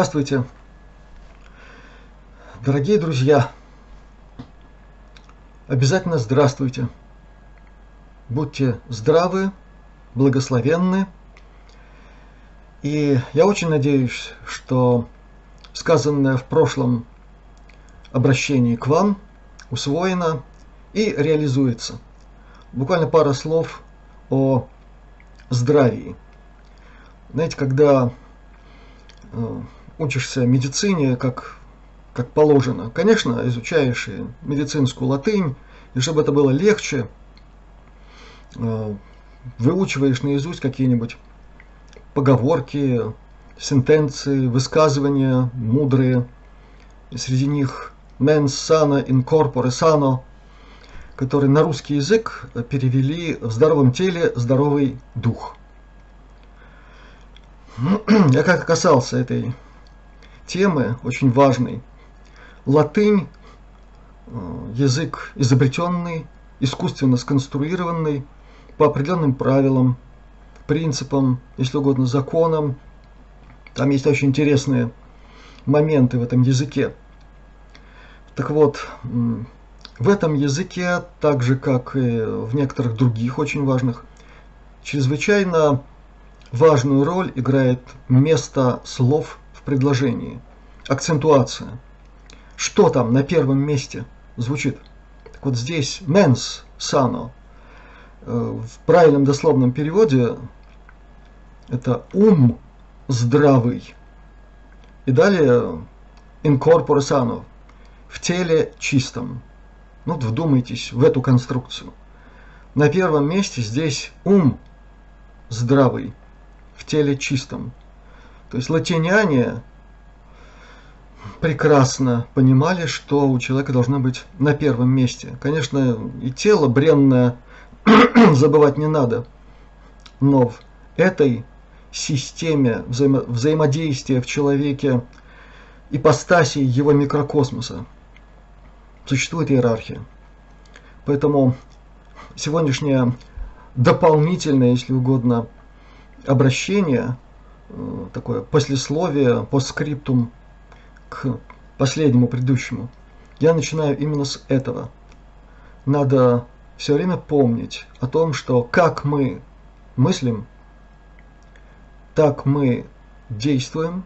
Здравствуйте, дорогие друзья! Обязательно здравствуйте! Будьте здравы, благословенны. И я очень надеюсь, что сказанное в прошлом обращении к вам усвоено и реализуется. Буквально пара слов о здравии. Знаете, когда Э, учишься медицине как, как положено. Конечно, изучаешь и медицинскую латынь, и чтобы это было легче, э, выучиваешь наизусть какие-нибудь поговорки, сентенции, высказывания мудрые. И среди них mens sana in corpore sano, который на русский язык перевели в здоровом теле здоровый дух – я как касался этой темы, очень важной. Латынь э, – язык изобретенный, искусственно сконструированный по определенным правилам, принципам, если угодно, законам. Там есть очень интересные моменты в этом языке. Так вот, в этом языке, так же как и в некоторых других очень важных, чрезвычайно Важную роль играет место слов предложении, акцентуация. Что там на первом месте звучит? Так вот здесь mens sano. Э, в правильном дословном переводе это ум здравый. И далее in corpore sano, в теле чистом. Ну, вот вдумайтесь в эту конструкцию. На первом месте здесь ум здравый в теле чистом. То есть латиняне прекрасно понимали, что у человека должно быть на первом месте. Конечно, и тело бренное забывать не надо, но в этой системе взаимо взаимодействия в человеке ипостаси его микрокосмоса существует иерархия. Поэтому сегодняшняя дополнительная, если угодно, обращение, такое послесловие, постскриптум к последнему предыдущему. Я начинаю именно с этого. Надо все время помнить о том, что как мы мыслим, так мы действуем,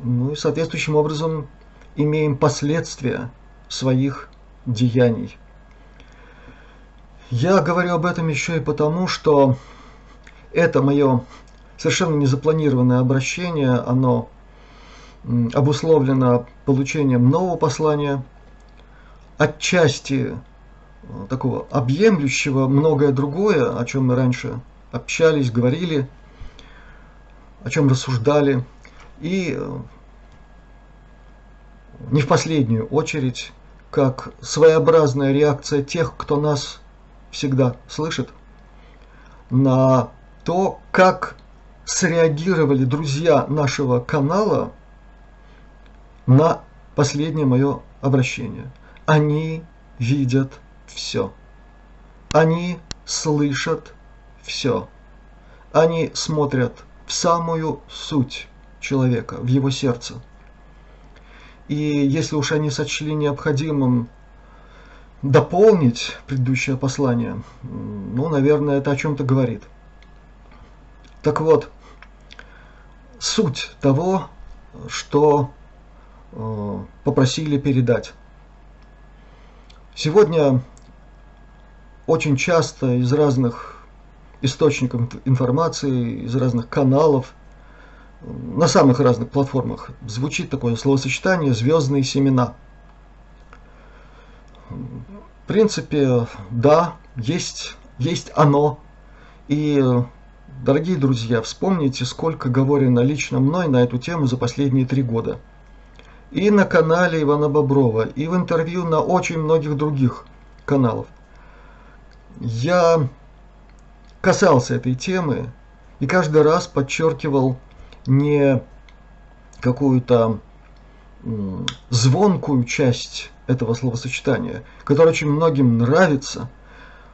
ну и соответствующим образом имеем последствия своих деяний. Я говорю об этом еще и потому, что это мое совершенно незапланированное обращение, оно обусловлено получением нового послания, отчасти э, такого объемлющего многое другое, о чем мы раньше общались, говорили, о чем рассуждали, и э, не в последнюю очередь, как своеобразная реакция тех, кто нас всегда слышит, на то, как среагировали друзья нашего канала на последнее мое обращение. Они видят все. Они слышат все. Они смотрят в самую суть человека, в его сердце. И если уж они сочли необходимым дополнить предыдущее послание, ну, наверное, это о чем-то говорит. Так вот, суть того, что э, попросили передать. Сегодня очень часто из разных источников информации, из разных каналов, на самых разных платформах звучит такое словосочетание «звездные семена». В принципе, да, есть, есть оно. И Дорогие друзья, вспомните, сколько говорено лично мной на эту тему за последние три года. И на канале Ивана Боброва, и в интервью на очень многих других каналов. Я касался этой темы и каждый раз подчеркивал не какую-то звонкую часть этого словосочетания, которое очень многим нравится,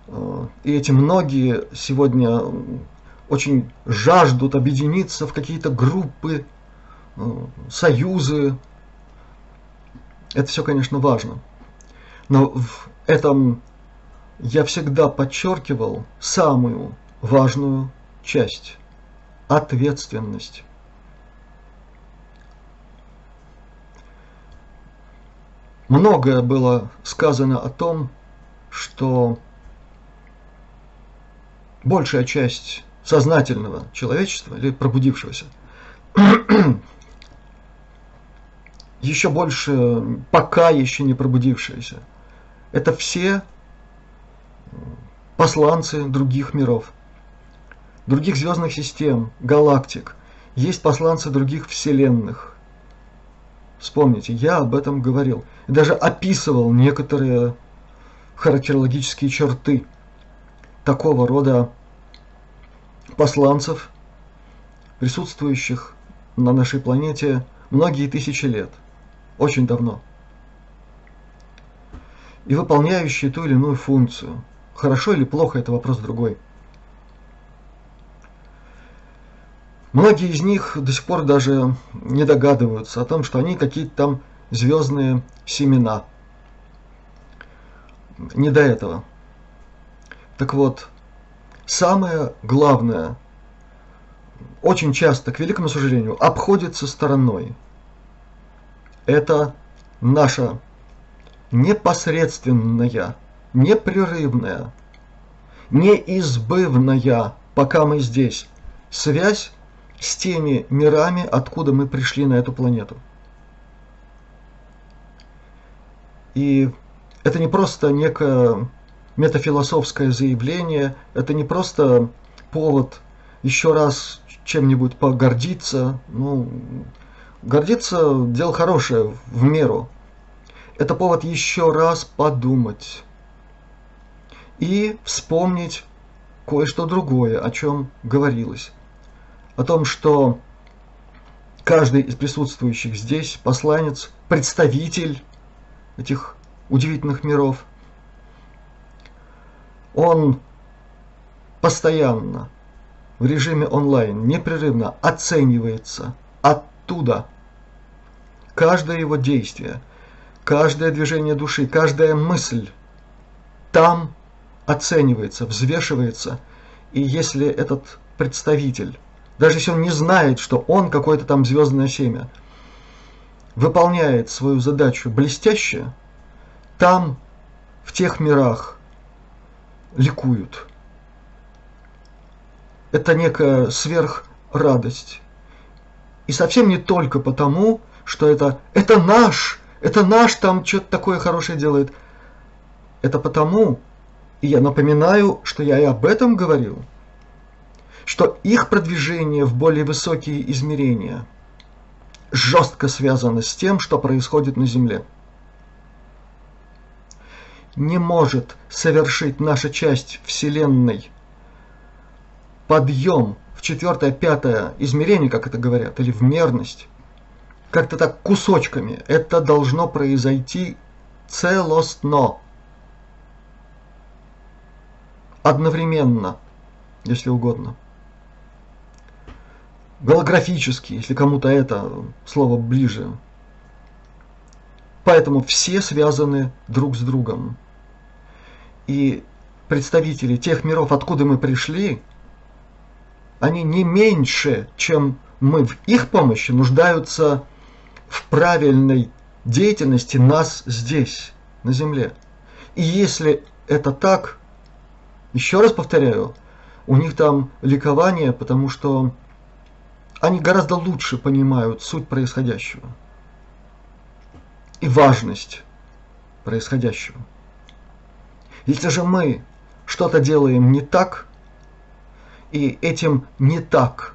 э, и эти многие сегодня очень жаждут объединиться в какие-то группы, союзы. Это все, конечно, важно. Но в этом я всегда подчеркивал самую важную часть – ответственность. Многое было сказано о том, что большая часть сознательного человечества или пробудившегося еще больше пока еще не пробудившиеся. Это все посланцы других миров, других звездных систем, галактик. Есть посланцы других вселенных. Вспомните, я об этом говорил. Даже описывал некоторые характерологические черты такого рода посланцев, присутствующих на нашей планете многие тысячи лет, очень давно, и выполняющие ту или иную функцию. Хорошо или плохо – это вопрос другой. Многие из них до сих пор даже не догадываются о том, что они какие-то там звездные семена. Не до этого. Так вот, самое главное, очень часто, к великому сожалению, обходится стороной. Это наша непосредственная, непрерывная, неизбывная, пока мы здесь, связь с теми мирами, откуда мы пришли на эту планету. И это не просто некое метафилософское заявление, это не просто повод еще раз чем-нибудь погордиться. Ну, гордиться – дело хорошее, в меру. Это повод еще раз подумать и вспомнить кое-что другое, о чем говорилось. О том, что каждый из присутствующих здесь посланец, представитель этих удивительных миров – он постоянно в режиме онлайн непрерывно оценивается оттуда. Каждое его действие, каждое движение души, каждая мысль там оценивается, взвешивается. И если этот представитель, даже если он не знает, что он какое-то там звездное семя, выполняет свою задачу блестяще, там, в тех мирах, ликуют. Это некая сверхрадость. И совсем не только потому, что это, это наш, это наш там что-то такое хорошее делает. Это потому, и я напоминаю, что я и об этом говорил, что их продвижение в более высокие измерения жестко связано с тем, что происходит на Земле не может совершить наша часть Вселенной подъем в четвертое, пятое измерение, как это говорят, или в мерность, как-то так кусочками, это должно произойти целостно, одновременно, если угодно. Голографически, если кому-то это слово ближе. Поэтому все связаны друг с другом и представители тех миров, откуда мы пришли, они не меньше, чем мы в их помощи, нуждаются в правильной деятельности нас здесь, на Земле. И если это так, еще раз повторяю, у них там ликование, потому что они гораздо лучше понимают суть происходящего и важность происходящего. Если же мы что-то делаем не так, и этим не так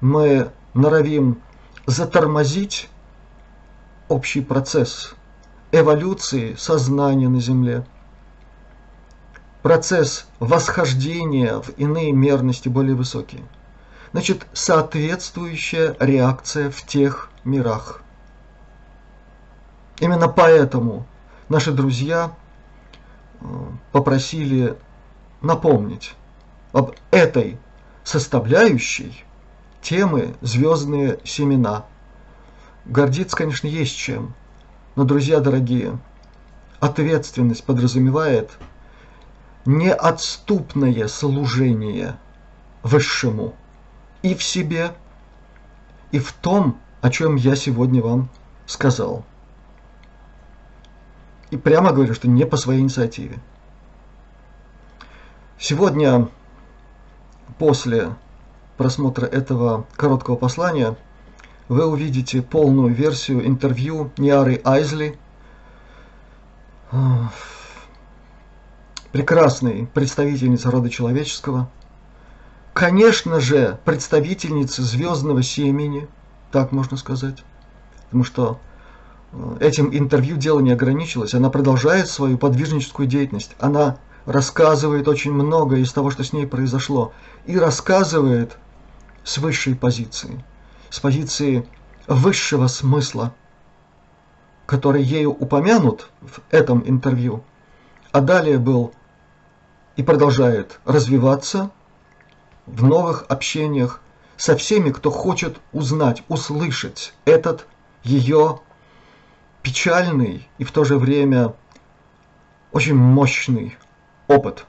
мы норовим затормозить общий процесс эволюции сознания на Земле, процесс восхождения в иные мерности более высокие. Значит, соответствующая реакция в тех мирах. Именно поэтому наши друзья попросили напомнить об этой составляющей темы «Звездные семена». гордиться, конечно, есть чем. Но, друзья дорогие, ответственность подразумевает неотступное служение Высшему и в себе, и в том, о чем я сегодня вам сказал. И прямо говорю, что не по своей инициативе. Сегодня, после просмотра этого короткого послания, вы увидите полную версию интервью Ниары Айзли, прекрасной представительницы рода человеческого, конечно же, представительницы звездного семени, так можно сказать, потому что этим интервью дело не ограничилось, она продолжает свою подвижническую деятельность, она рассказывает очень много из того, что с ней произошло, и рассказывает с высшей позиции, с позиции высшего смысла, который ею упомянут в этом интервью, а далее был и продолжает развиваться в новых общениях со всеми, кто хочет узнать, услышать этот ее печальный и в то же время очень мощный опыт.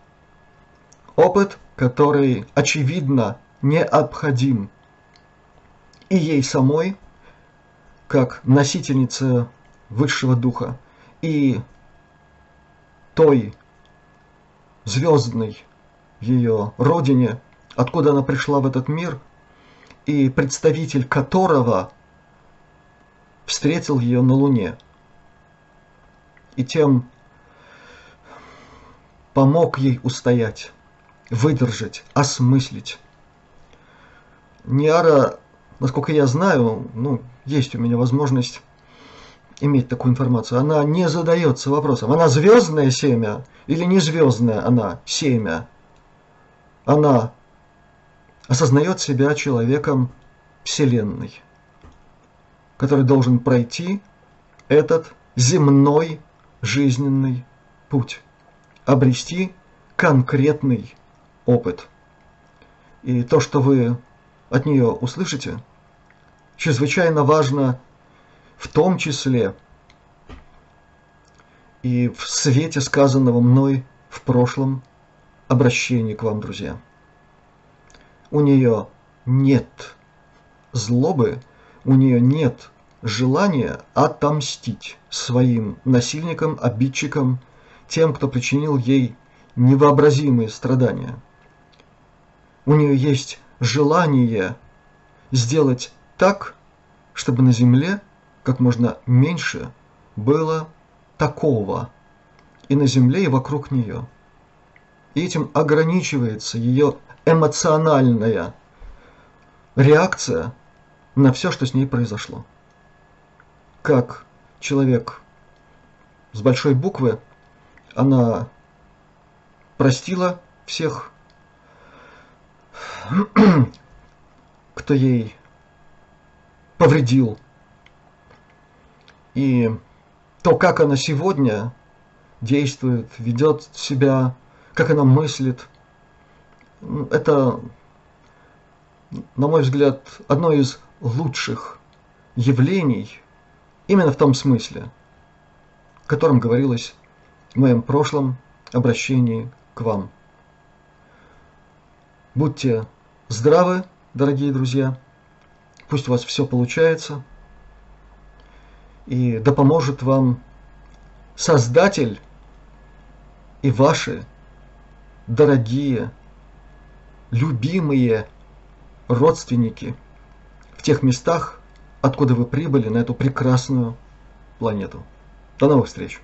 Опыт, который, очевидно, необходим и ей самой, как носительнице высшего духа, и той звездной ее родине, откуда она пришла в этот мир, и представитель которого встретил ее на Луне. И тем помог ей устоять, выдержать, осмыслить. Ниара, насколько я знаю, ну, есть у меня возможность иметь такую информацию, она не задается вопросом, она звездное семя или не звездное она семя. Она осознает себя человеком Вселенной, который должен пройти этот земной жизненный путь обрести конкретный опыт. И то, что вы от нее услышите, чрезвычайно важно в том числе и в свете сказанного мной в прошлом обращении к вам, друзья. У нее нет злобы, у нее нет желания отомстить своим насильникам, обидчикам, тем, кто причинил ей невообразимые страдания. У нее есть желание сделать так, чтобы на земле как можно меньше было такого и на земле, и вокруг нее. И этим ограничивается ее эмоциональная реакция на все, что с ней произошло. Как человек с большой буквы она простила всех, кто ей повредил. И то, как она сегодня действует, ведет себя, как она мыслит, это, на мой взгляд, одно из лучших явлений именно в том смысле, о котором говорилось в моем прошлом обращении к вам. Будьте здравы, дорогие друзья. Пусть у вас все получается. И да поможет вам Создатель и ваши дорогие, любимые родственники тех местах, откуда вы прибыли на эту прекрасную планету. До новых встреч!